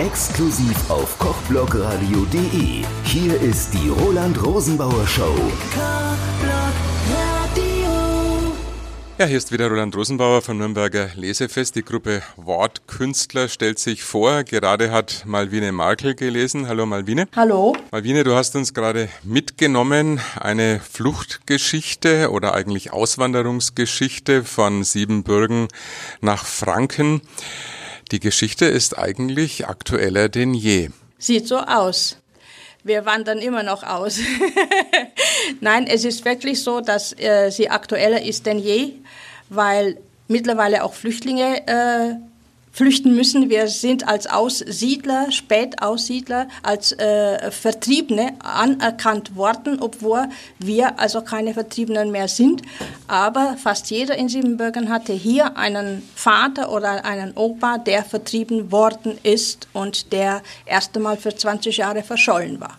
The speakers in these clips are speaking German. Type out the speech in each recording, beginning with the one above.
Exklusiv auf kochblogradio.de. Hier ist die Roland Rosenbauer Show. Ja, hier ist wieder Roland Rosenbauer vom Nürnberger Lesefest. Die Gruppe Wortkünstler stellt sich vor. Gerade hat Malvine Markel gelesen. Hallo Malvine. Hallo. Malvine, du hast uns gerade mitgenommen eine Fluchtgeschichte oder eigentlich Auswanderungsgeschichte von Siebenbürgen nach Franken. Die Geschichte ist eigentlich aktueller denn je. Sieht so aus. Wir wandern immer noch aus. Nein, es ist wirklich so, dass äh, sie aktueller ist denn je, weil mittlerweile auch Flüchtlinge äh, flüchten müssen. Wir sind als Aussiedler, Spätaussiedler, als äh, Vertriebene anerkannt worden, obwohl wir also keine Vertriebenen mehr sind. Aber fast jeder in Siebenbürgen hatte hier einen Vater oder einen Opa, der vertrieben worden ist und der erst einmal für 20 Jahre verschollen war.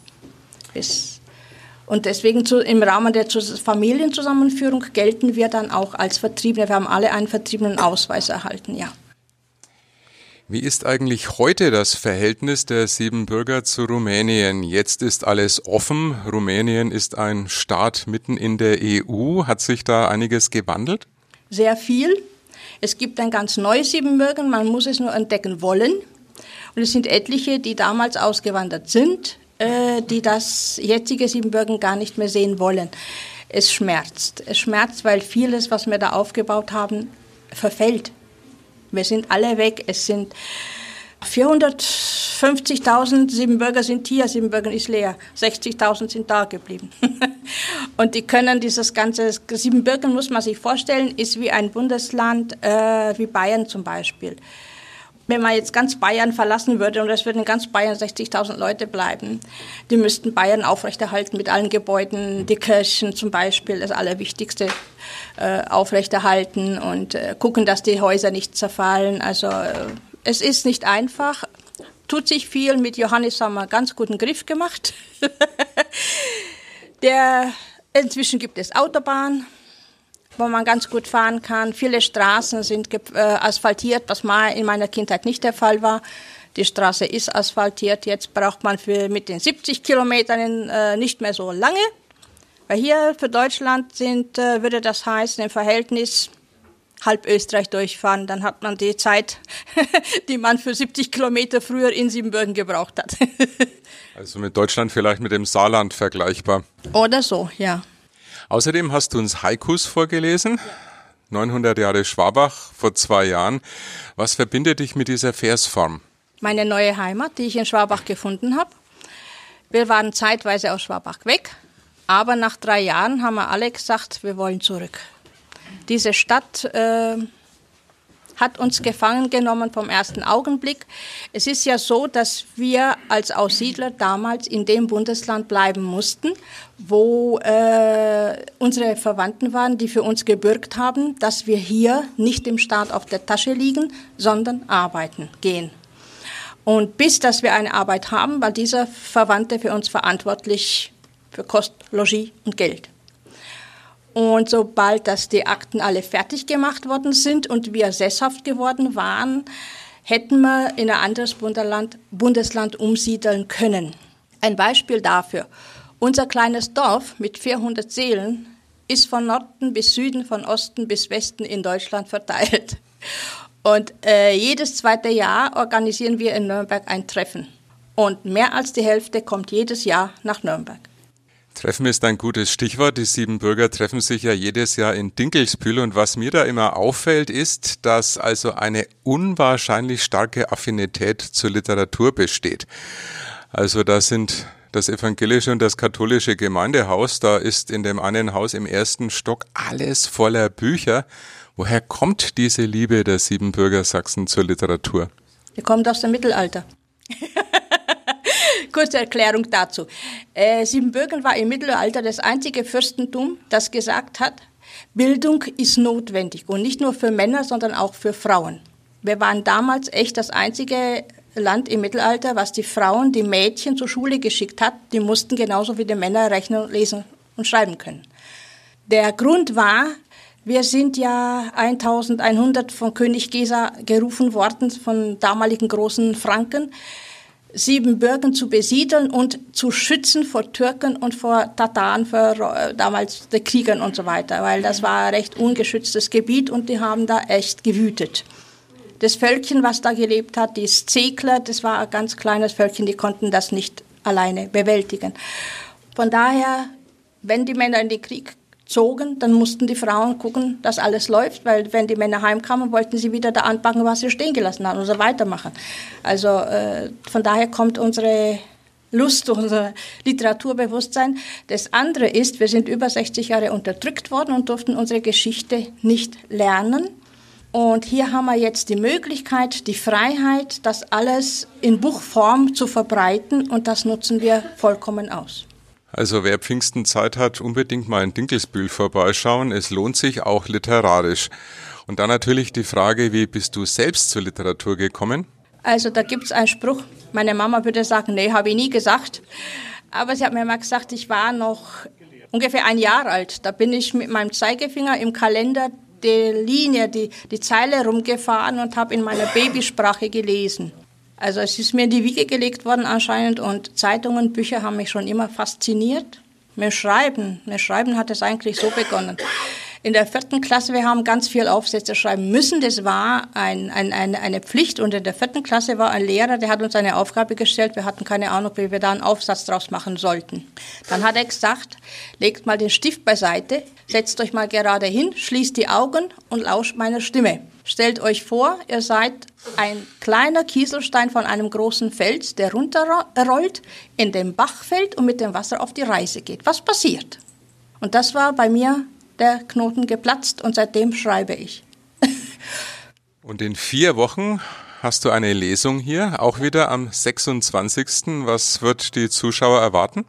Bis und deswegen zu, im Rahmen der Familienzusammenführung gelten wir dann auch als Vertriebene. Wir haben alle einen vertriebenen Ausweis erhalten, ja. Wie ist eigentlich heute das Verhältnis der Siebenbürger zu Rumänien? Jetzt ist alles offen. Rumänien ist ein Staat mitten in der EU. Hat sich da einiges gewandelt? Sehr viel. Es gibt ein ganz neues Siebenbürgen. Man muss es nur entdecken wollen. Und es sind etliche, die damals ausgewandert sind, äh, die das jetzige Siebenbürgen gar nicht mehr sehen wollen. Es schmerzt. Es schmerzt, weil vieles, was wir da aufgebaut haben, verfällt. Wir sind alle weg. Es sind 450.000 Siebenbürger sind hier, Siebenbürgen ist leer. 60.000 sind da geblieben. Und die können dieses ganze, Siebenbürgen muss man sich vorstellen, ist wie ein Bundesland äh, wie Bayern zum Beispiel. Wenn man jetzt ganz Bayern verlassen würde und es würden ganz Bayern 60.000 Leute bleiben, die müssten Bayern aufrechterhalten mit allen Gebäuden, die Kirchen zum Beispiel, das Allerwichtigste äh, aufrechterhalten und äh, gucken, dass die Häuser nicht zerfallen. Also äh, es ist nicht einfach, tut sich viel. Mit Johannes haben wir ganz guten Griff gemacht. Der, inzwischen gibt es Autobahn wo man ganz gut fahren kann. Viele Straßen sind äh, asphaltiert, was mal in meiner Kindheit nicht der Fall war. Die Straße ist asphaltiert. Jetzt braucht man für mit den 70 Kilometern äh, nicht mehr so lange. Weil hier für Deutschland sind, äh, würde das heißen, im Verhältnis halb Österreich durchfahren, dann hat man die Zeit, die man für 70 Kilometer früher in Siebenbürgen gebraucht hat. also mit Deutschland vielleicht mit dem Saarland vergleichbar. Oder so, ja. Außerdem hast du uns Haikus vorgelesen. 900 Jahre Schwabach vor zwei Jahren. Was verbindet dich mit dieser Versform? Meine neue Heimat, die ich in Schwabach gefunden habe. Wir waren zeitweise aus Schwabach weg, aber nach drei Jahren haben wir alle gesagt, wir wollen zurück. Diese Stadt äh, hat uns gefangen genommen vom ersten Augenblick. Es ist ja so, dass wir als Aussiedler damals in dem Bundesland bleiben mussten, wo äh, unsere Verwandten waren, die für uns gebürgt haben, dass wir hier nicht im Staat auf der Tasche liegen, sondern arbeiten gehen. Und bis dass wir eine Arbeit haben, war dieser Verwandte für uns verantwortlich für Kost, Logis und Geld. Und sobald dass die Akten alle fertig gemacht worden sind und wir sesshaft geworden waren, hätten wir in ein anderes Bundesland, Bundesland umsiedeln können. Ein Beispiel dafür. Unser kleines Dorf mit 400 Seelen ist von Norden bis Süden, von Osten bis Westen in Deutschland verteilt. Und äh, jedes zweite Jahr organisieren wir in Nürnberg ein Treffen. Und mehr als die Hälfte kommt jedes Jahr nach Nürnberg. Treffen ist ein gutes Stichwort. Die sieben Bürger treffen sich ja jedes Jahr in Dinkelsbühl und was mir da immer auffällt, ist, dass also eine unwahrscheinlich starke Affinität zur Literatur besteht. Also da sind das evangelische und das katholische Gemeindehaus, da ist in dem einen Haus im ersten Stock alles voller Bücher. Woher kommt diese Liebe der sieben Bürger Sachsen zur Literatur? Die kommt aus dem Mittelalter. Kurze Erklärung dazu. Äh, Siebenbürgen war im Mittelalter das einzige Fürstentum, das gesagt hat, Bildung ist notwendig und nicht nur für Männer, sondern auch für Frauen. Wir waren damals echt das einzige Land im Mittelalter, was die Frauen, die Mädchen zur Schule geschickt hat. Die mussten genauso wie die Männer rechnen, lesen und schreiben können. Der Grund war, Wir sind ja 1100 von König Gesa gerufen worden, von damaligen großen Franken, Siebenbürgen zu besiedeln und zu schützen vor Türken und vor Tataren, vor äh, damals den Kriegern und so weiter, weil das war recht ungeschütztes Gebiet und die haben da echt gewütet. Das Völkchen, was da gelebt hat, die Szekler, das war ein ganz kleines Völkchen, die konnten das nicht alleine bewältigen. Von daher, wenn die Männer in den Krieg zogen, dann mussten die Frauen gucken, dass alles läuft, weil wenn die Männer heimkamen, wollten sie wieder da anpacken, was sie stehen gelassen haben und so weitermachen. Also äh, von daher kommt unsere Lust, unser Literaturbewusstsein. Das andere ist, wir sind über 60 Jahre unterdrückt worden und durften unsere Geschichte nicht lernen. Und hier haben wir jetzt die Möglichkeit, die Freiheit, das alles in Buchform zu verbreiten und das nutzen wir vollkommen aus. Also wer Pfingsten Zeit hat, unbedingt mal in Dinkelsbühl vorbeischauen. Es lohnt sich auch literarisch. Und dann natürlich die Frage, wie bist du selbst zur Literatur gekommen? Also da gibt es einen Spruch, meine Mama würde sagen, nee, habe ich nie gesagt. Aber sie hat mir mal gesagt, ich war noch ungefähr ein Jahr alt. Da bin ich mit meinem Zeigefinger im Kalender die Linie, die, die Zeile rumgefahren und habe in meiner Babysprache gelesen. Also es ist mir in die Wiege gelegt worden anscheinend und Zeitungen, Bücher haben mich schon immer fasziniert. Mir Schreiben, mir Schreiben hat es eigentlich so begonnen in der vierten Klasse, wir haben ganz viel Aufsätze schreiben müssen. Das war ein, ein, eine, eine Pflicht. Und in der vierten Klasse war ein Lehrer, der hat uns eine Aufgabe gestellt. Wir hatten keine Ahnung, wie wir da einen Aufsatz draus machen sollten. Dann hat er gesagt, legt mal den Stift beiseite, setzt euch mal gerade hin, schließt die Augen und lauscht meiner Stimme. Stellt euch vor, ihr seid ein kleiner Kieselstein von einem großen Fels, der runterrollt, in den Bach fällt und mit dem Wasser auf die Reise geht. Was passiert? Und das war bei mir der Knoten geplatzt und seitdem schreibe ich. und in vier Wochen hast du eine Lesung hier, auch wieder am 26. Was wird die Zuschauer erwarten?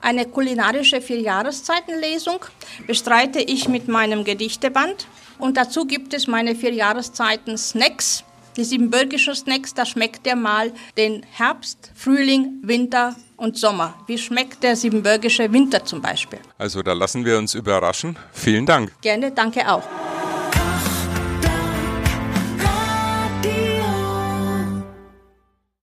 Eine kulinarische Vierjahreszeitenlesung bestreite ich mit meinem Gedichteband. Und dazu gibt es meine Vierjahreszeiten Snacks. Die siebenbürgischen Snacks, da schmeckt der mal den Herbst, Frühling, Winter und Sommer. Wie schmeckt der siebenbürgische Winter zum Beispiel? Also da lassen wir uns überraschen. Vielen Dank. Gerne, danke auch.